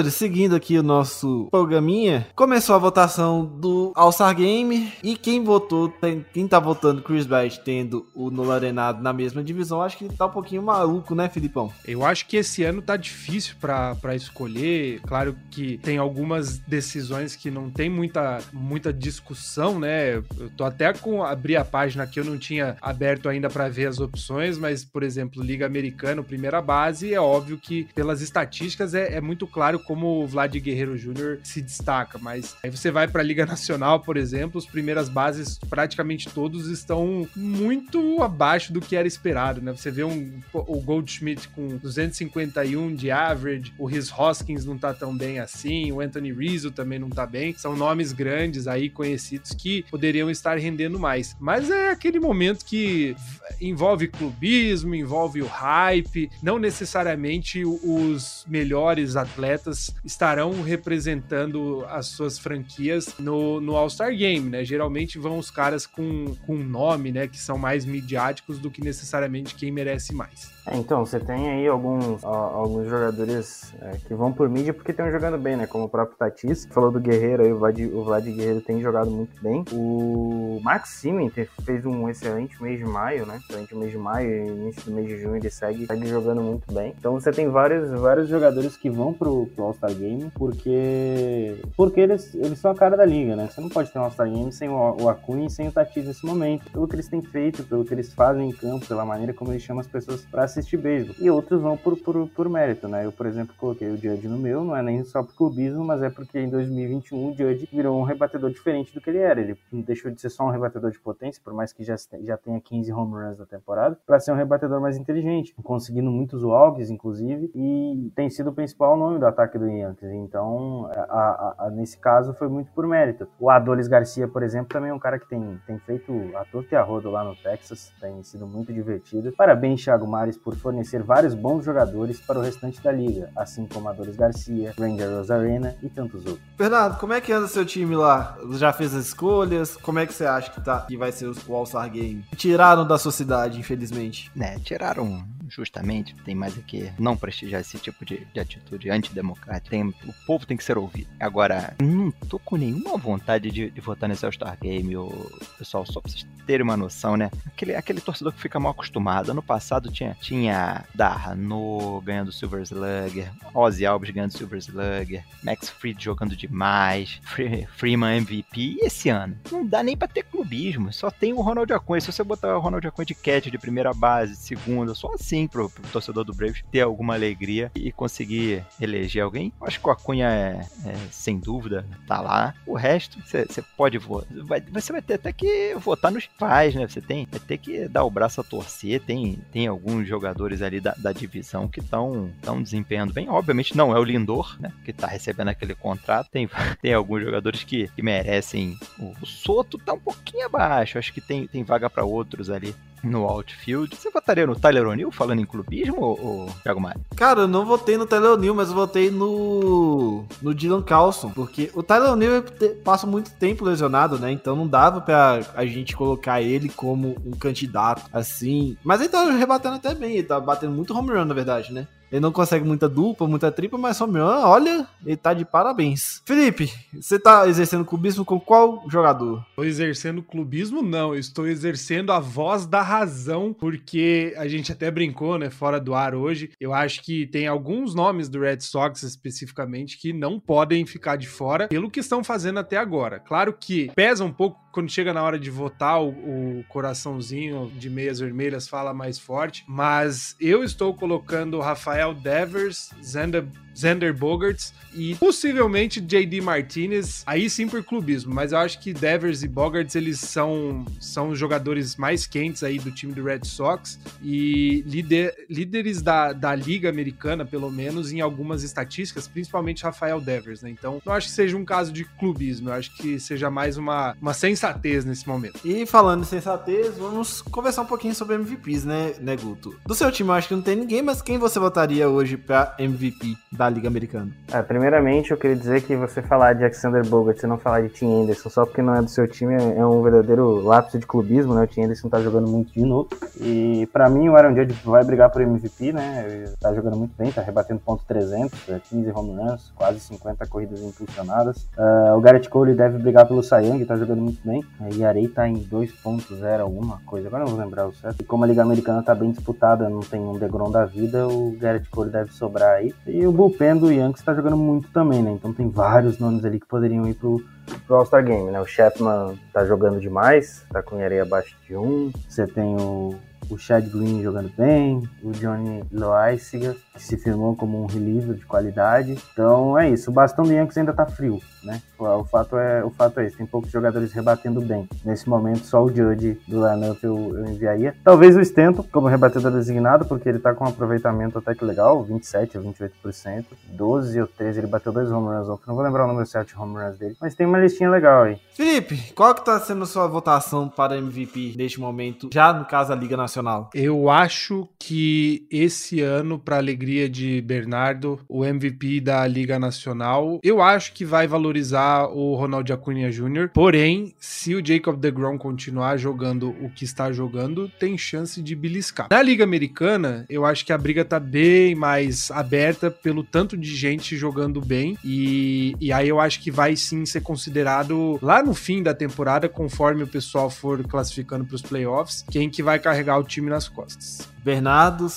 senhores, seguindo aqui o nosso programinha, começou a votação do All-Star Game e quem votou, quem tá votando Chris Wright tendo o Nolan Arenado na mesma divisão, acho que tá um pouquinho maluco, né, Filipão? Eu acho que esse ano tá difícil para escolher. Claro que tem algumas decisões que não tem muita, muita discussão, né? Eu tô até com abrir a página que eu não tinha aberto ainda para ver as opções, mas, por exemplo, Liga Americana, primeira base, é óbvio que pelas estatísticas é, é muito claro como o Vlad Guerreiro Jr. se destaca, mas aí você vai para a Liga Nacional, por exemplo, as primeiras bases praticamente todos estão muito abaixo do que era esperado, né? Você vê um, o Goldschmidt com 251 de average, o Rhys Hoskins não tá tão bem assim, o Anthony Rizzo também não tá bem. São nomes grandes aí conhecidos que poderiam estar rendendo mais. Mas é aquele momento que envolve clubismo, envolve o hype, não necessariamente os melhores atletas estarão representando as suas franquias no, no All-Star Game, né? Geralmente vão os caras com, com nome, né? Que são mais midiáticos do que necessariamente quem merece mais. É, então, você tem aí alguns, alguns jogadores é, que vão por mídia porque estão jogando bem, né? Como o próprio Tatis, falou do Guerreiro aí, o Vlad, o Vlad Guerreiro tem jogado muito bem. O Max Simen fez um excelente mês de maio, né? Excelente mês de maio e início do mês de junho ele segue, segue jogando muito bem. Então você tem vários, vários jogadores que vão pro, pro All-Star Game porque porque eles, eles são a cara da liga, né? Você não pode ter um All-Star Game sem o, o e sem o Tatis nesse momento. Pelo que eles têm feito, pelo que eles fazem em campo, pela maneira como eles chamam as pessoas para assistir beisebol. E outros vão por, por, por mérito, né? Eu, por exemplo, coloquei o Judge no meu, não é nem só por clubismo, mas é porque em 2021 o Judge virou um rebatedor diferente do que ele era. Ele deixou de ser só um rebatedor de potência, por mais que já, já tenha 15 home runs na temporada, para ser um rebatedor mais inteligente, conseguindo muitos walks, inclusive, e tem sido o principal nome do ataque do Yankees. Então, a, a, a, nesse caso, foi muito por mérito. O Adolis Garcia, por exemplo, também é um cara que tem, tem feito a torta e a roda lá no Texas, tem sido muito divertido. Parabéns, Thiago Mares, por fornecer vários bons jogadores para o restante da liga, assim como Adolis Garcia, Ranger Rosarena e tantos outros. Bernardo, como é que anda seu time lá? Já fez as escolhas? Como é que você acha que, tá, que vai ser o All-Star Game? Tiraram da sociedade, infelizmente. Né, tiraram justamente, tem mais aqui não prestigiar esse tipo de, de atitude antidemocrática. Tem, o povo tem que ser ouvido. Agora, não tô com nenhuma vontade de, de votar nesse All-Star Game, ô, pessoal, só pra vocês terem uma noção, né? Aquele, aquele torcedor que fica mal acostumado. Ano passado tinha, tinha Darno ganhando Silver Slugger, Ozzy Alves ganhando Silver Slugger, Max Fried jogando demais, Free, Freeman MVP. E esse ano? Não dá nem pra ter clubismo, só tem o Ronald Acunha. Se você botar o Ronald Acunha de catch de primeira base, de segunda, só assim pro, pro torcedor do Braves ter alguma alegria e conseguir eleger alguém. Acho que o Acunha é, é sem dúvida, tá lá. O resto, você pode votar. Você vai ter até que votar nos pais, né? Você tem vai ter que dar o braço a torcer. Tem, tem alguns jogadores ali da, da divisão que estão tão desempenhando bem. Obviamente não é o Lindor, né? Que tá recebendo aquele contrato. Tem, [laughs] tem alguns jogadores que, que merecem. O, o Soto tá um pouquinho abaixo. Acho que tem, tem vaga para outros ali no outfield. Você votaria no Tyler O'Neill falando em clubismo ou, ou Thiago Mário? Cara, eu não votei no Tyler O'Neill, mas eu votei no no Dylan Carlson, porque o Tyler O'Neill passa muito tempo lesionado, né? Então não dava pra a gente colocar ele como um candidato assim. Mas ele tá rebatendo até bem, ele tá batendo muito home run, na verdade, né? Ele não consegue muita dupla, muita tripla, mas meu, olha, ele tá de parabéns. Felipe, você tá exercendo clubismo com qual jogador? Estou exercendo clubismo, não. Estou exercendo a voz da razão, porque a gente até brincou, né, fora do ar hoje. Eu acho que tem alguns nomes do Red Sox especificamente que não podem ficar de fora pelo que estão fazendo até agora. Claro que pesa um pouco quando chega na hora de votar, o, o, coraçãozinho de meias vermelhas fala mais forte, mas eu estou colocando Rafael Devers, Zander Xander Bogarts e possivelmente JD Martinez, aí sim por clubismo, mas eu acho que Devers e Bogarts eles são, são os jogadores mais quentes aí do time do Red Sox e líder, líderes da, da liga americana, pelo menos em algumas estatísticas, principalmente Rafael Devers, né? Então, não acho que seja um caso de clubismo, eu acho que seja mais uma, uma sensatez nesse momento. E falando em sensatez, vamos conversar um pouquinho sobre MVPs, né, né Guto? Do seu time eu acho que não tem ninguém, mas quem você votaria hoje para MVP da Liga Americana? É, primeiramente, eu queria dizer que você falar de Alexander Bogart e não falar de Tim Anderson só porque não é do seu time é um verdadeiro lápis de clubismo, né? O Tim Anderson tá jogando muito de novo. E para mim, o Aaron Judge vai brigar por MVP, né? Ele tá jogando muito bem, tá rebatendo ponto 300, 15 é, home runs, quase 50 corridas impulsionadas. Uh, o Garrett Cole deve brigar pelo Cy Young, tá jogando muito bem. E a Arei tá em 2.0 alguma coisa, agora não vou lembrar o certo. E como a Liga Americana tá bem disputada, não tem um Degrom da vida, o Garrett Cole deve sobrar aí. E o bullpen do Yankees tá jogando muito também, né? Então tem vários nomes ali que poderiam ir pro, pro All-Star Game, né? O Chapman tá jogando demais, tá com areia abaixo de um. Você tem o o Chad Green jogando bem, o Johnny Loaiziga, que se firmou como um reliever de qualidade. Então é isso, o bastão do Yankees ainda tá frio, né? O fato é, o fato é esse, tem poucos jogadores rebatendo bem. Nesse momento, só o Judge do lineup eu, eu enviaria. Talvez o Stento como rebatedor designado, porque ele tá com um aproveitamento até que legal, 27 ou 28%, 12 ou 13, ele bateu dois home runs ontem, não vou lembrar o número certo de home runs dele, mas tem uma listinha legal aí. Felipe, qual que tá sendo sua votação para MVP neste momento, já no caso da Liga Nacional? Eu acho que esse ano, para alegria de Bernardo, o MVP da Liga Nacional, eu acho que vai valorizar o Ronaldo Acunha Jr. Porém, se o Jacob DeGrom continuar jogando o que está jogando, tem chance de beliscar. Na Liga Americana, eu acho que a briga tá bem mais aberta pelo tanto de gente jogando bem e, e aí eu acho que vai sim ser considerado lá no fim da temporada, conforme o pessoal for classificando para os playoffs, quem que vai carregar o time nas costas. Bernardo,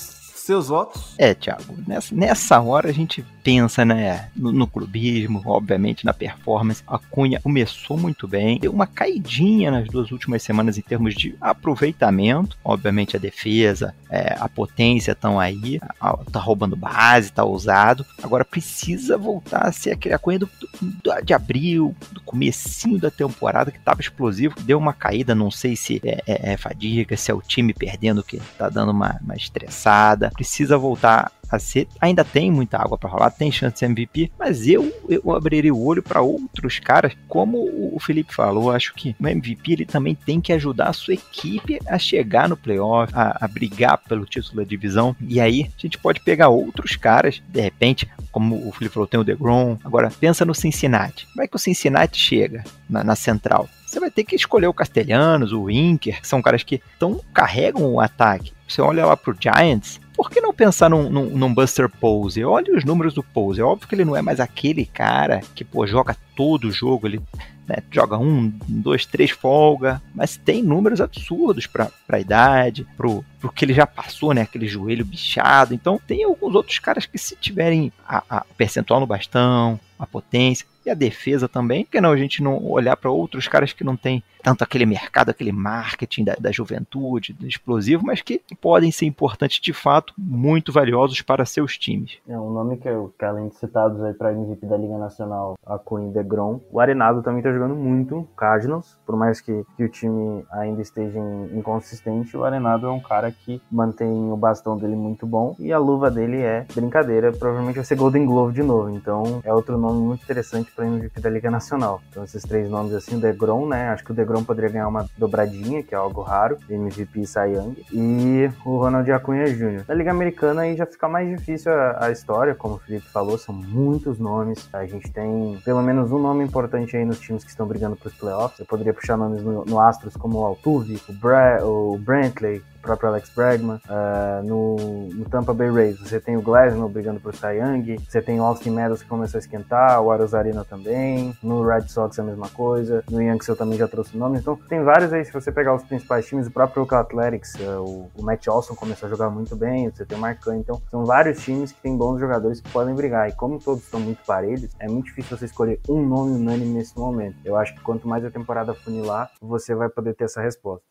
seus votos? É, Thiago, nessa, nessa hora a gente pensa, né, no, no, clubismo, obviamente na performance. A Cunha começou muito bem, deu uma caidinha nas duas últimas semanas em termos de aproveitamento. Obviamente a defesa, é, a potência estão aí, a, tá roubando base, tá ousado. Agora precisa voltar a ser aquele a Cunha do, do, de abril, do comecinho da temporada que tava explosivo, deu uma caída, não sei se é, é, é fadiga, se é o time perdendo que tá dando uma, uma estressada. Precisa voltar a ser. Ainda tem muita água para rolar, tem chance de MVP, mas eu, eu abriria o olho para outros caras, como o Felipe falou. Acho que o MVP ele também tem que ajudar a sua equipe a chegar no playoff, a, a brigar pelo título da divisão. E aí a gente pode pegar outros caras, de repente, como o Felipe falou, tem o DeGrom. Agora, pensa no Cincinnati. Como é que o Cincinnati chega na, na central? Você vai ter que escolher o Castelhanos, o Inker, são caras que tão, carregam o ataque. Você olha lá pro Giants, por que não pensar num, num, num Buster Pose? Olha os números do Pose. É óbvio que ele não é mais aquele cara que, pô, joga todo o jogo, ele né, joga um, dois, três folga, mas tem números absurdos para a idade, pro, pro que ele já passou, né, aquele joelho bichado. Então tem alguns outros caras que se tiverem a, a percentual no bastão, a potência, e a defesa também, porque não a gente não olhar para outros caras que não tem tanto aquele mercado, aquele marketing da, da juventude, do explosivo, mas que podem ser importantes de fato, muito valiosos para seus times. É um nome que, eu, que além de citados aí para MVP da Liga Nacional, a Queen Degrom, o Arenado também está jogando muito, Cardinals, por mais que, que o time ainda esteja inconsistente, o Arenado é um cara que mantém o bastão dele muito bom e a luva dele é brincadeira, provavelmente vai ser Golden Glove de novo, então é outro nome muito interessante para MVP da Liga Nacional. Então esses três nomes assim, o Degrom, né, acho que o Degrom poderia ganhar uma dobradinha, que é algo raro, MVP Cy Young, e o Ronald Acunha Jr. Na Liga Americana aí já fica mais difícil a, a história, como o Felipe falou, são muitos nomes, a gente tem pelo menos um nome importante aí nos times que estão brigando para os playoffs, eu poderia puxar nomes no, no Astros como o Altuve, o, Bra o Brantley, próprio Alex Bregman. Uh, no, no, Tampa Bay Rays, você tem o Glasnow brigando por Cy Young, você tem o Austin Meadows que começou a esquentar, o Arozarena também, no Red Sox é a mesma coisa, no Yankees eu também já trouxe o nome, então tem vários aí, se você pegar os principais times, o próprio Oakland Athletics, uh, o, o, Matt Olson começou a jogar muito bem, você tem o Kahn, então são vários times que tem bons jogadores que podem brigar, e como todos estão muito parelhos, é muito difícil você escolher um nome unânime nesse momento. Eu acho que quanto mais a temporada funilar, você vai poder ter essa resposta.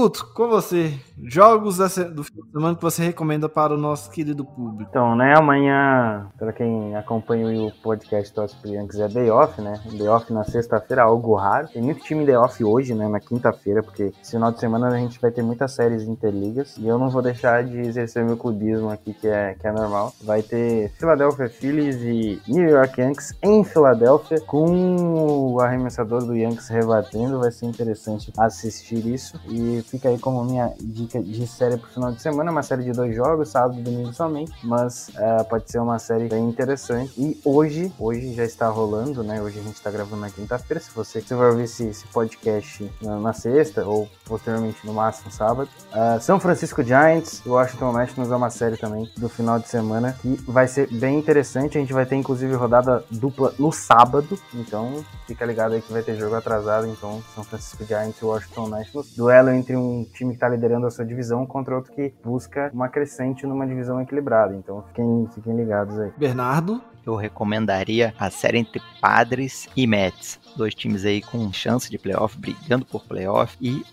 Guto, com você, jogos do fim de semana que você recomenda para o nosso querido público. Então, né, amanhã, para quem acompanha o podcast Tosse Yankees, é day off, né? Day off na sexta-feira, algo raro. Tem muito time day off hoje, né, na quinta-feira, porque esse final de semana a gente vai ter muitas séries interligas e eu não vou deixar de exercer meu clubismo aqui, que é, que é normal. Vai ter Philadelphia Phillies e New York Yankees em Filadélfia, com o arremessador do Yankees rebatendo. Vai ser interessante assistir isso. E fica aí como minha dica de série pro final de semana, uma série de dois jogos, sábado e domingo somente, mas é, pode ser uma série bem interessante. E hoje, hoje já está rolando, né? Hoje a gente está gravando na quinta-feira. Se você, você vai ouvir esse, esse podcast na, na, sexta ou posteriormente no máximo sábado, uh, São Francisco Giants Washington Nationals é uma série também do final de semana que vai ser bem interessante. A gente vai ter inclusive rodada dupla no sábado, então fica ligado aí que vai ter jogo atrasado. Então, São Francisco Giants e Washington Nationals, duelo entre um time que está liderando a sua divisão contra outro que busca uma crescente numa divisão equilibrada. Então fiquem, fiquem ligados aí. Bernardo? Eu recomendaria a série entre Padres e Mets. Dois times aí com chance de playoff, brigando por playoff. E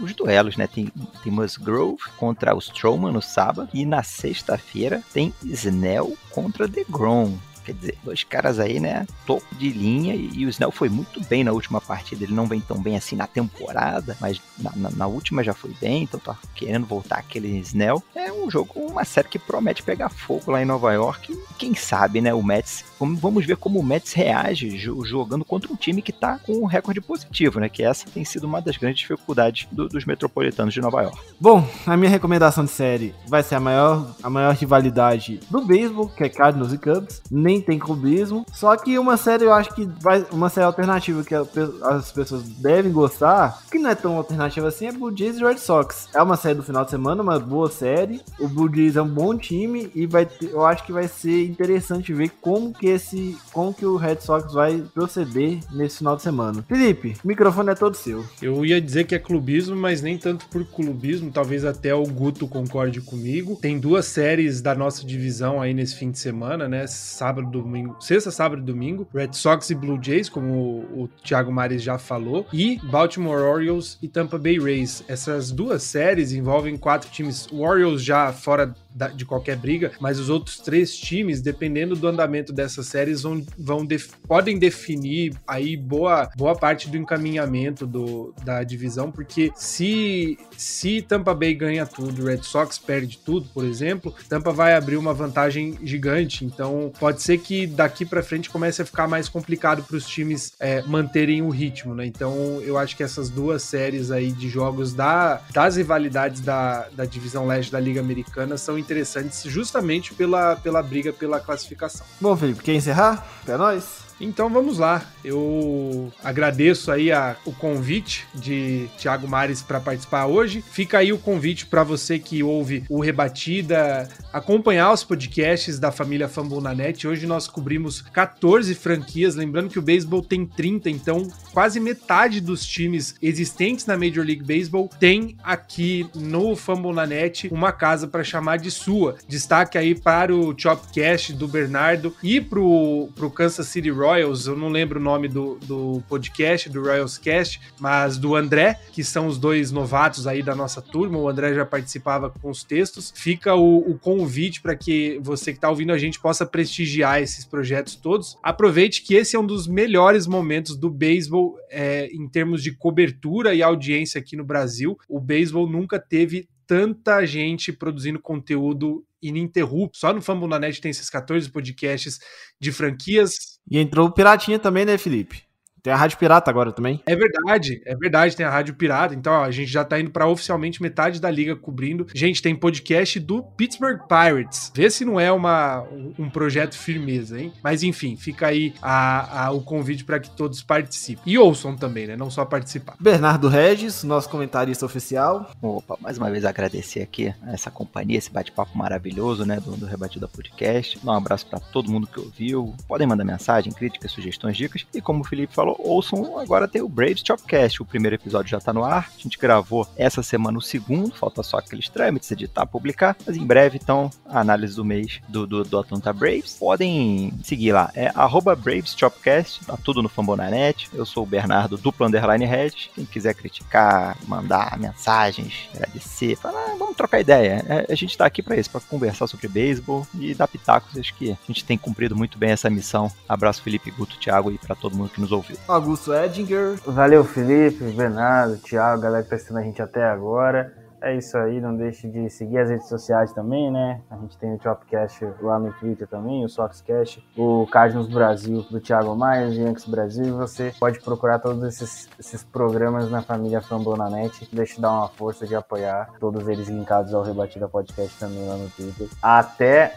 os duelos, né? Tem, tem Musgrove contra o Strowman no sábado. E na sexta-feira tem Snell contra DeGrom. Quer dizer, dois caras aí, né? Topo de linha. E, e, o Snell foi muito bem na última partida. Ele não vem tão bem assim na temporada, mas na, na, na última já foi bem. Então tá querendo voltar aquele Snell. É um jogo, uma série que promete pegar fogo lá em Nova York. E quem sabe, né? O Mets. Vamos ver como o Mets reage jogando contra um time que tá com um recorde positivo, né? Que essa tem sido uma das grandes dificuldades do, dos metropolitanos de Nova York. Bom, a minha recomendação de série vai ser a maior, a maior rivalidade do beisebol, que é Cardinals e Cubs. Nem também tem clubismo. Só que uma série eu acho que vai. Uma série alternativa que as pessoas devem gostar, que não é tão alternativa assim, é Blue Jays e Red Sox. É uma série do final de semana, uma boa série. O Blue Jays é um bom time e vai ter, eu acho que vai ser interessante ver como que esse. como que o Red Sox vai proceder nesse final de semana. Felipe, o microfone é todo seu. Eu ia dizer que é clubismo, mas nem tanto por clubismo, talvez até o Guto concorde comigo. Tem duas séries da nossa divisão aí nesse fim de semana, né? Sábado sábado, domingo, sexta, sábado e domingo, Red Sox e Blue Jays, como o, o Thiago Mares já falou, e Baltimore Orioles e Tampa Bay Rays. Essas duas séries envolvem quatro times. O Orioles já fora de qualquer briga, mas os outros três times, dependendo do andamento dessas séries, vão, vão def- podem definir aí boa, boa parte do encaminhamento do, da divisão, porque se, se Tampa Bay ganha tudo, Red Sox perde tudo, por exemplo, Tampa vai abrir uma vantagem gigante. Então, pode ser que daqui para frente comece a ficar mais complicado para os times é, manterem o ritmo, né? Então, eu acho que essas duas séries aí de jogos da, das rivalidades da, da divisão leste da Liga Americana são interessantes justamente pela, pela briga pela classificação. Bom, Felipe, quer encerrar? É nóis. Então vamos lá. Eu agradeço aí a- o convite de Thiago Mares para participar hoje. Fica aí o convite para você que ouve o Rebatida acompanhar os podcasts da família Fumble na Net. Hoje nós cobrimos 14 franquias, lembrando que o beisebol tem 30, então quase metade dos times existentes na Major League Baseball tem aqui no Fumble na Net uma casa para chamar de sua. Destaque aí para o Chopcast do Bernardo e pro, pro Kansas City Royals, eu não lembro o nome do, do podcast, do Royals Cast, mas do André, que são os dois novatos aí da nossa turma. O André já participava com os textos. Fica o, o convite para que você que está ouvindo a gente possa prestigiar esses projetos todos. Aproveite que esse é um dos melhores momentos do beisebol é, em termos de cobertura e audiência aqui no Brasil. O beisebol nunca teve tanta gente produzindo conteúdo ininterrupto. Só no Fumble na Net tem esses 14 podcasts de franquias. E entrou o Piratinha também, né, Felipe? Tem a Rádio Pirata agora também. É verdade, é verdade, tem a Rádio Pirata. Então, ó, a gente já tá indo pra oficialmente metade da liga cobrindo. Gente, tem podcast do Pittsburgh Pirates. Vê se não é uma, um- projeto firmeza, hein? Mas enfim, fica aí a- a- o convite para que todos participem. E ouçam também, né? Não só participar. Bernardo Regis, nosso comentarista oficial. Opa, mais uma vez agradecer aqui essa companhia, esse bate-papo maravilhoso, né, do, do Rebatida Podcast. Dar um abraço pra todo mundo que ouviu. Podem mandar mensagem, críticas, sugestões, dicas. E como o Felipe falou, ouçam agora tem o Braves Chopcast. O primeiro episódio já tá no ar. A gente gravou essa semana o segundo, falta só aqueles trâmites, editar, publicar. Mas em breve, então, a análise do mês do, do, do Atlanta Braves. Podem seguir lá, é arroba Braves Chopcast, tá tudo no Fambonanet. Eu sou o Bernardo, duplo underline red. Quem quiser criticar, mandar mensagens, agradecer, falar, ah, vamos trocar ideia. É, a gente tá aqui pra isso, pra conversar sobre beisebol e dar pitacos. Acho que a gente tem cumprido muito bem essa missão. Abraço, Felipe Guto, Thiago e pra todo mundo que nos ouviu. Augusto Edinger. Valeu, Felipe, Bernardo, Thiago, galera que tá assistindo a gente até agora. É isso aí, não deixe de seguir as redes sociais também, né? A gente tem o Chopcast lá no Twitter também, o Soxcast, o Cardinals Brasil do Thiago Maia, o Yankees Brasil. E você pode procurar todos esses, esses programas na família Fumble na Net. Deixa eu dar uma força de apoiar todos eles linkados ao Rebatida Podcast também lá no Twitter. Até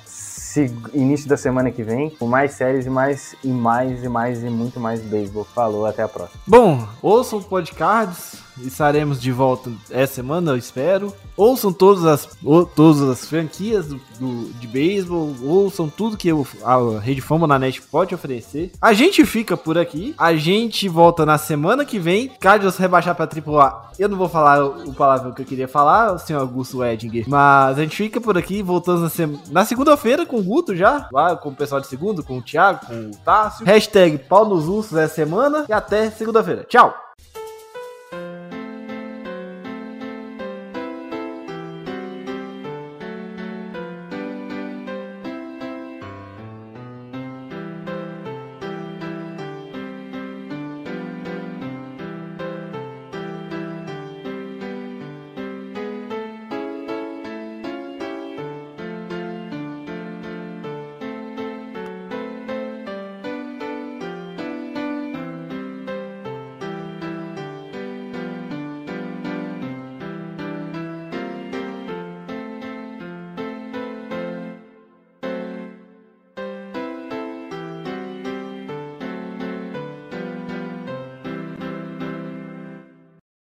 início da semana que vem, com mais séries e mais e mais e mais e muito mais beisebol. Falou, até a próxima. Bom, ouçam o podcast. Estaremos de volta essa semana, eu espero. Ouçam todas as, o- todas as franquias do, do- de beisebol. Ouçam tudo que o- a Rede Fama na net pode oferecer. A gente fica por aqui. A gente volta na semana que vem. Cardinals rebaixar pra AAA. Eu não vou falar o, o palavrão que eu queria falar, o senhor Augusto Edinger. Mas a gente fica por aqui. Voltamos na, na segunda-feira com o Guto já. Lá com o pessoal de segundo, com o Thiago, com o Tássio. Hashtag pau nos ursos essa semana. E até segunda-feira. Tchau!